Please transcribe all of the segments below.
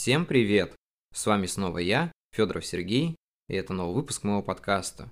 Всем привет! С вами снова я, Федоров Сергей, и это новый выпуск моего подкаста.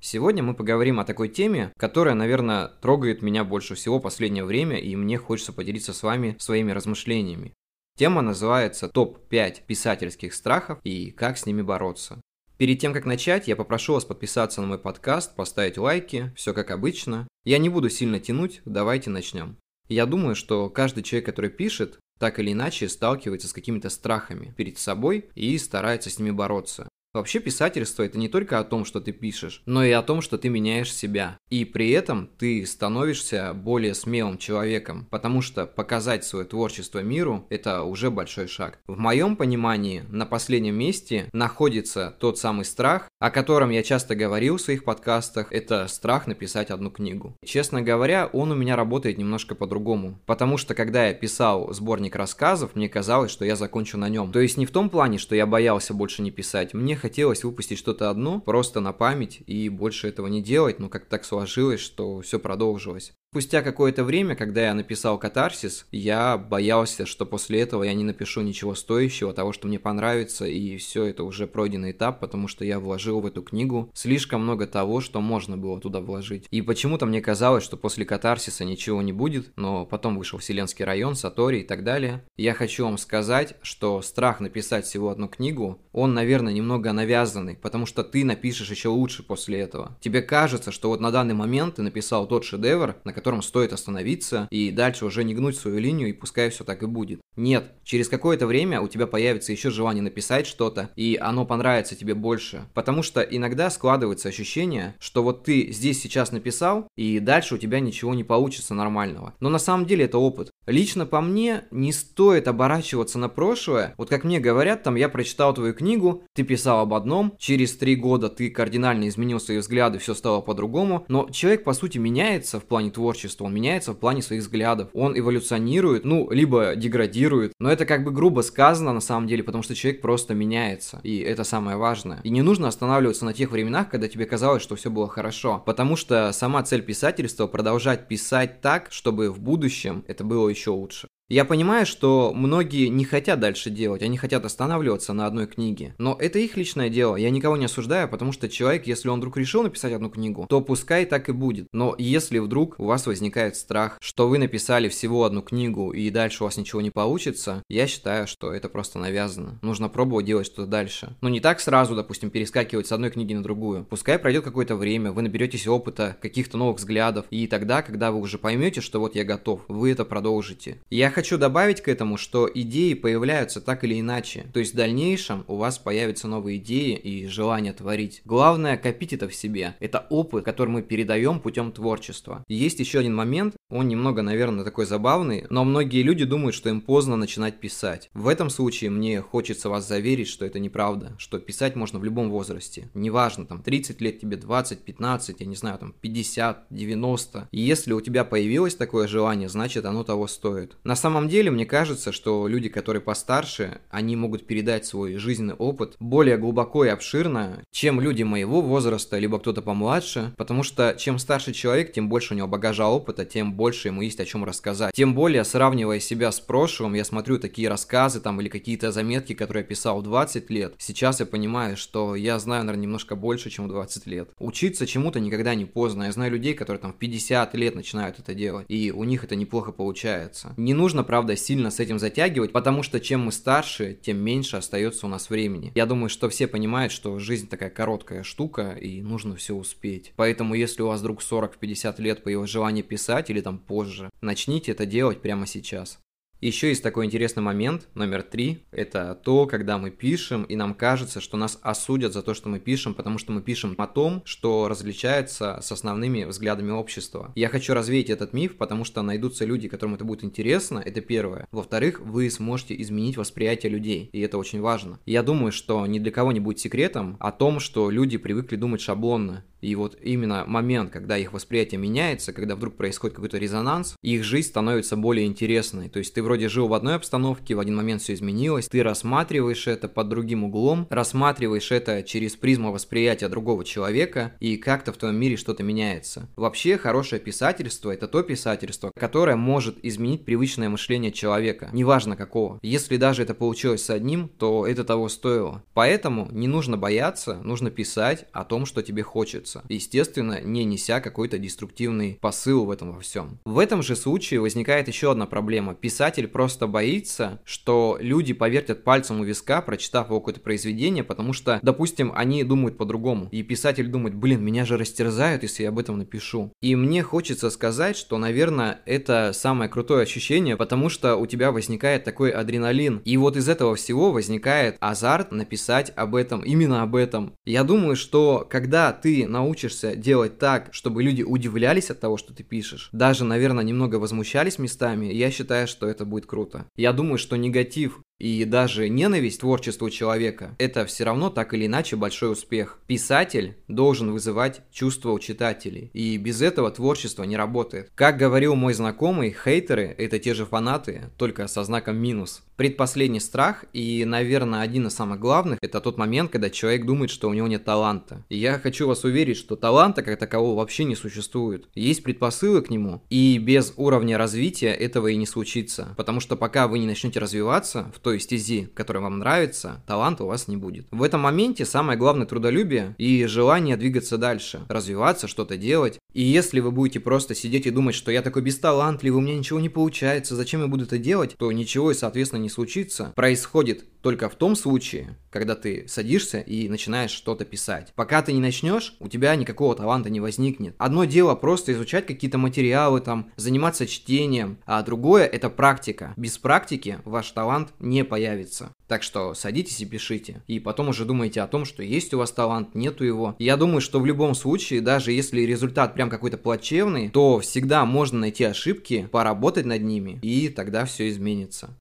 Сегодня мы поговорим о такой теме, которая, наверное, трогает меня больше всего в последнее время, и мне хочется поделиться с вами своими размышлениями. Тема называется «Топ-5 писательских страхов и как с ними бороться». Перед тем, как начать, я попрошу вас подписаться на мой подкаст, поставить лайки, все как обычно. Я не буду сильно тянуть, давайте начнем. Я думаю, что каждый человек, который пишет, так или иначе сталкивается с какими-то страхами перед собой и старается с ними бороться. Вообще писательство это не только о том, что ты пишешь, но и о том, что ты меняешь себя. И при этом ты становишься более смелым человеком, потому что показать свое творчество миру это уже большой шаг. В моем понимании на последнем месте находится тот самый страх, о котором я часто говорил в своих подкастах, это страх написать одну книгу. Честно говоря, он у меня работает немножко по-другому, потому что когда я писал сборник рассказов, мне казалось, что я закончу на нем. То есть не в том плане, что я боялся больше не писать, мне хотелось выпустить что-то одно, просто на память, и больше этого не делать, но как так сложилось, что все продолжилось. Спустя какое-то время, когда я написал «Катарсис», я боялся, что после этого я не напишу ничего стоящего, того, что мне понравится, и все это уже пройденный этап, потому что я вложил в эту книгу слишком много того, что можно было туда вложить. И почему-то мне казалось, что после «Катарсиса» ничего не будет, но потом вышел «Вселенский район», «Сатори» и так далее. Я хочу вам сказать, что страх написать всего одну книгу, он, наверное, немного навязанный, потому что ты напишешь еще лучше после этого. Тебе кажется, что вот на данный момент ты написал тот шедевр, на котором стоит остановиться и дальше уже не гнуть свою линию и пускай все так и будет. Нет, через какое-то время у тебя появится еще желание написать что-то, и оно понравится тебе больше. Потому что иногда складывается ощущение, что вот ты здесь сейчас написал, и дальше у тебя ничего не получится нормального. Но на самом деле это опыт. Лично по мне не стоит оборачиваться на прошлое. Вот как мне говорят, там я прочитал твою книгу, ты писал об одном, через три года ты кардинально изменил свои взгляды, все стало по-другому. Но человек по сути меняется в плане творчества, он меняется в плане своих взглядов, он эволюционирует, ну, либо деградирует. Но это как бы грубо сказано на самом деле, потому что человек просто меняется, и это самое важное. И не нужно останавливаться на тех временах, когда тебе казалось, что все было хорошо, потому что сама цель писательства продолжать писать так, чтобы в будущем это было еще лучше. Я понимаю, что многие не хотят дальше делать, они хотят останавливаться на одной книге. Но это их личное дело, я никого не осуждаю, потому что человек, если он вдруг решил написать одну книгу, то пускай так и будет. Но если вдруг у вас возникает страх, что вы написали всего одну книгу и дальше у вас ничего не получится, я считаю, что это просто навязано. Нужно пробовать делать что-то дальше. Но не так сразу, допустим, перескакивать с одной книги на другую. Пускай пройдет какое-то время, вы наберетесь опыта, каких-то новых взглядов, и тогда, когда вы уже поймете, что вот я готов, вы это продолжите. Я хочу добавить к этому, что идеи появляются так или иначе. То есть в дальнейшем у вас появятся новые идеи и желание творить. Главное копить это в себе. Это опыт, который мы передаем путем творчества. Есть еще один момент, он немного, наверное, такой забавный, но многие люди думают, что им поздно начинать писать. В этом случае мне хочется вас заверить, что это неправда, что писать можно в любом возрасте. Неважно, там 30 лет тебе, 20, 15, я не знаю, там 50, 90. И если у тебя появилось такое желание, значит оно того стоит. На самом деле, мне кажется, что люди, которые постарше, они могут передать свой жизненный опыт более глубоко и обширно, чем люди моего возраста, либо кто-то помладше, потому что чем старше человек, тем больше у него багажа опыта, тем больше ему есть о чем рассказать. Тем более, сравнивая себя с прошлым, я смотрю такие рассказы там или какие-то заметки, которые я писал в 20 лет. Сейчас я понимаю, что я знаю, наверное, немножко больше, чем в 20 лет. Учиться чему-то никогда не поздно. Я знаю людей, которые там в 50 лет начинают это делать, и у них это неплохо получается. Не нужно правда, сильно с этим затягивать, потому что чем мы старше, тем меньше остается у нас времени. Я думаю, что все понимают, что жизнь такая короткая штука, и нужно все успеть. Поэтому, если у вас вдруг 40-50 лет появилось желание писать или там позже, начните это делать прямо сейчас. Еще есть такой интересный момент, номер три, это то, когда мы пишем, и нам кажется, что нас осудят за то, что мы пишем, потому что мы пишем о том, что различается с основными взглядами общества. Я хочу развеять этот миф, потому что найдутся люди, которым это будет интересно, это первое. Во-вторых, вы сможете изменить восприятие людей, и это очень важно. Я думаю, что ни для кого не будет секретом о том, что люди привыкли думать шаблонно, И вот именно момент, когда их восприятие меняется, когда вдруг происходит какой-то резонанс, их жизнь становится более интересной. То есть ты вроде жил в одной обстановке, в один момент все изменилось, ты рассматриваешь это под другим углом, рассматриваешь это через призму восприятия другого человека, и как-то в твоем мире что-то меняется. Вообще, хорошее писательство – это то писательство, которое может изменить привычное мышление человека, неважно какого. Если даже это получилось с одним, то это того стоило. Поэтому не нужно бояться, нужно писать о том, что тебе хочется. Естественно, не неся какой-то деструктивный посыл в этом во всем. В этом же случае возникает еще одна проблема. Писатель просто боится, что люди повертят пальцем у виска, прочитав его какое-то произведение, потому что, допустим, они думают по-другому. И писатель думает, блин, меня же растерзают, если я об этом напишу. И мне хочется сказать, что, наверное, это самое крутое ощущение, потому что у тебя возникает такой адреналин. И вот из этого всего возникает азарт написать об этом, именно об этом. Я думаю, что когда ты научишься делать так, чтобы люди удивлялись от того, что ты пишешь, даже, наверное, немного возмущались местами, я считаю, что это будет круто. Я думаю, что негатив и даже ненависть творчеству человека – это все равно так или иначе большой успех. Писатель должен вызывать чувства у читателей, и без этого творчество не работает. Как говорил мой знакомый, хейтеры – это те же фанаты, только со знаком минус. Предпоследний страх и, наверное, один из самых главных – это тот момент, когда человек думает, что у него нет таланта. И я хочу вас уверить, что таланта как такового вообще не существует. Есть предпосылы к нему, и без уровня развития этого и не случится. Потому что пока вы не начнете развиваться в той стези, которая вам нравится, таланта у вас не будет. В этом моменте самое главное трудолюбие и желание двигаться дальше, развиваться, что-то делать. И если вы будете просто сидеть и думать, что я такой бесталантливый, у меня ничего не получается, зачем я буду это делать, то ничего и, соответственно, не случится. Происходит только в том случае, когда ты садишься и начинаешь что-то писать. Пока ты не начнешь, у тебя никакого таланта не возникнет. Одно дело просто изучать какие-то материалы, там, заниматься чтением, а другое это практика. Без практики ваш талант не появится. Так что садитесь и пишите. И потом уже думайте о том, что есть у вас талант, нету его. Я думаю, что в любом случае, даже если результат прям какой-то плачевный, то всегда можно найти ошибки, поработать над ними, и тогда все изменится.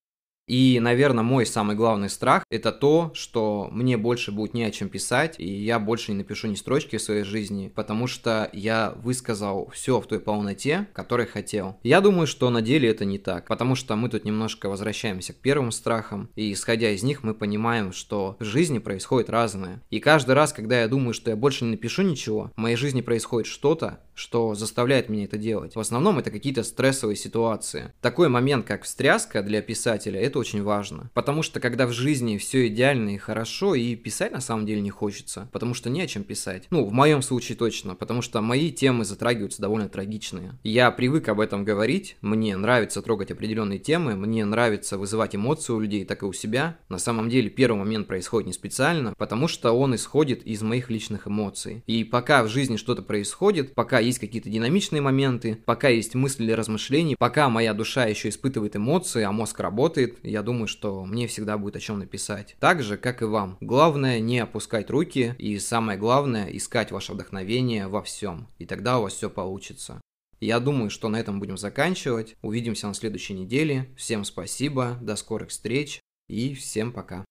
И, наверное, мой самый главный страх – это то, что мне больше будет не о чем писать, и я больше не напишу ни строчки в своей жизни, потому что я высказал все в той полноте, которой хотел. Я думаю, что на деле это не так, потому что мы тут немножко возвращаемся к первым страхам, и исходя из них мы понимаем, что в жизни происходит разное. И каждый раз, когда я думаю, что я больше не напишу ничего, в моей жизни происходит что-то, что заставляет меня это делать. В основном это какие-то стрессовые ситуации. Такой момент, как встряска для писателя, это очень важно. Потому что когда в жизни все идеально и хорошо, и писать на самом деле не хочется, потому что не о чем писать. Ну, в моем случае точно, потому что мои темы затрагиваются довольно трагичные. Я привык об этом говорить, мне нравится трогать определенные темы, мне нравится вызывать эмоции у людей, так и у себя. На самом деле первый момент происходит не специально, потому что он исходит из моих личных эмоций. И пока в жизни что-то происходит, пока есть какие-то динамичные моменты, пока есть мысли или размышления, пока моя душа еще испытывает эмоции, а мозг работает, я думаю, что мне всегда будет о чем написать. Так же, как и вам. Главное не опускать руки и самое главное искать ваше вдохновение во всем. И тогда у вас все получится. Я думаю, что на этом будем заканчивать. Увидимся на следующей неделе. Всем спасибо, до скорых встреч и всем пока.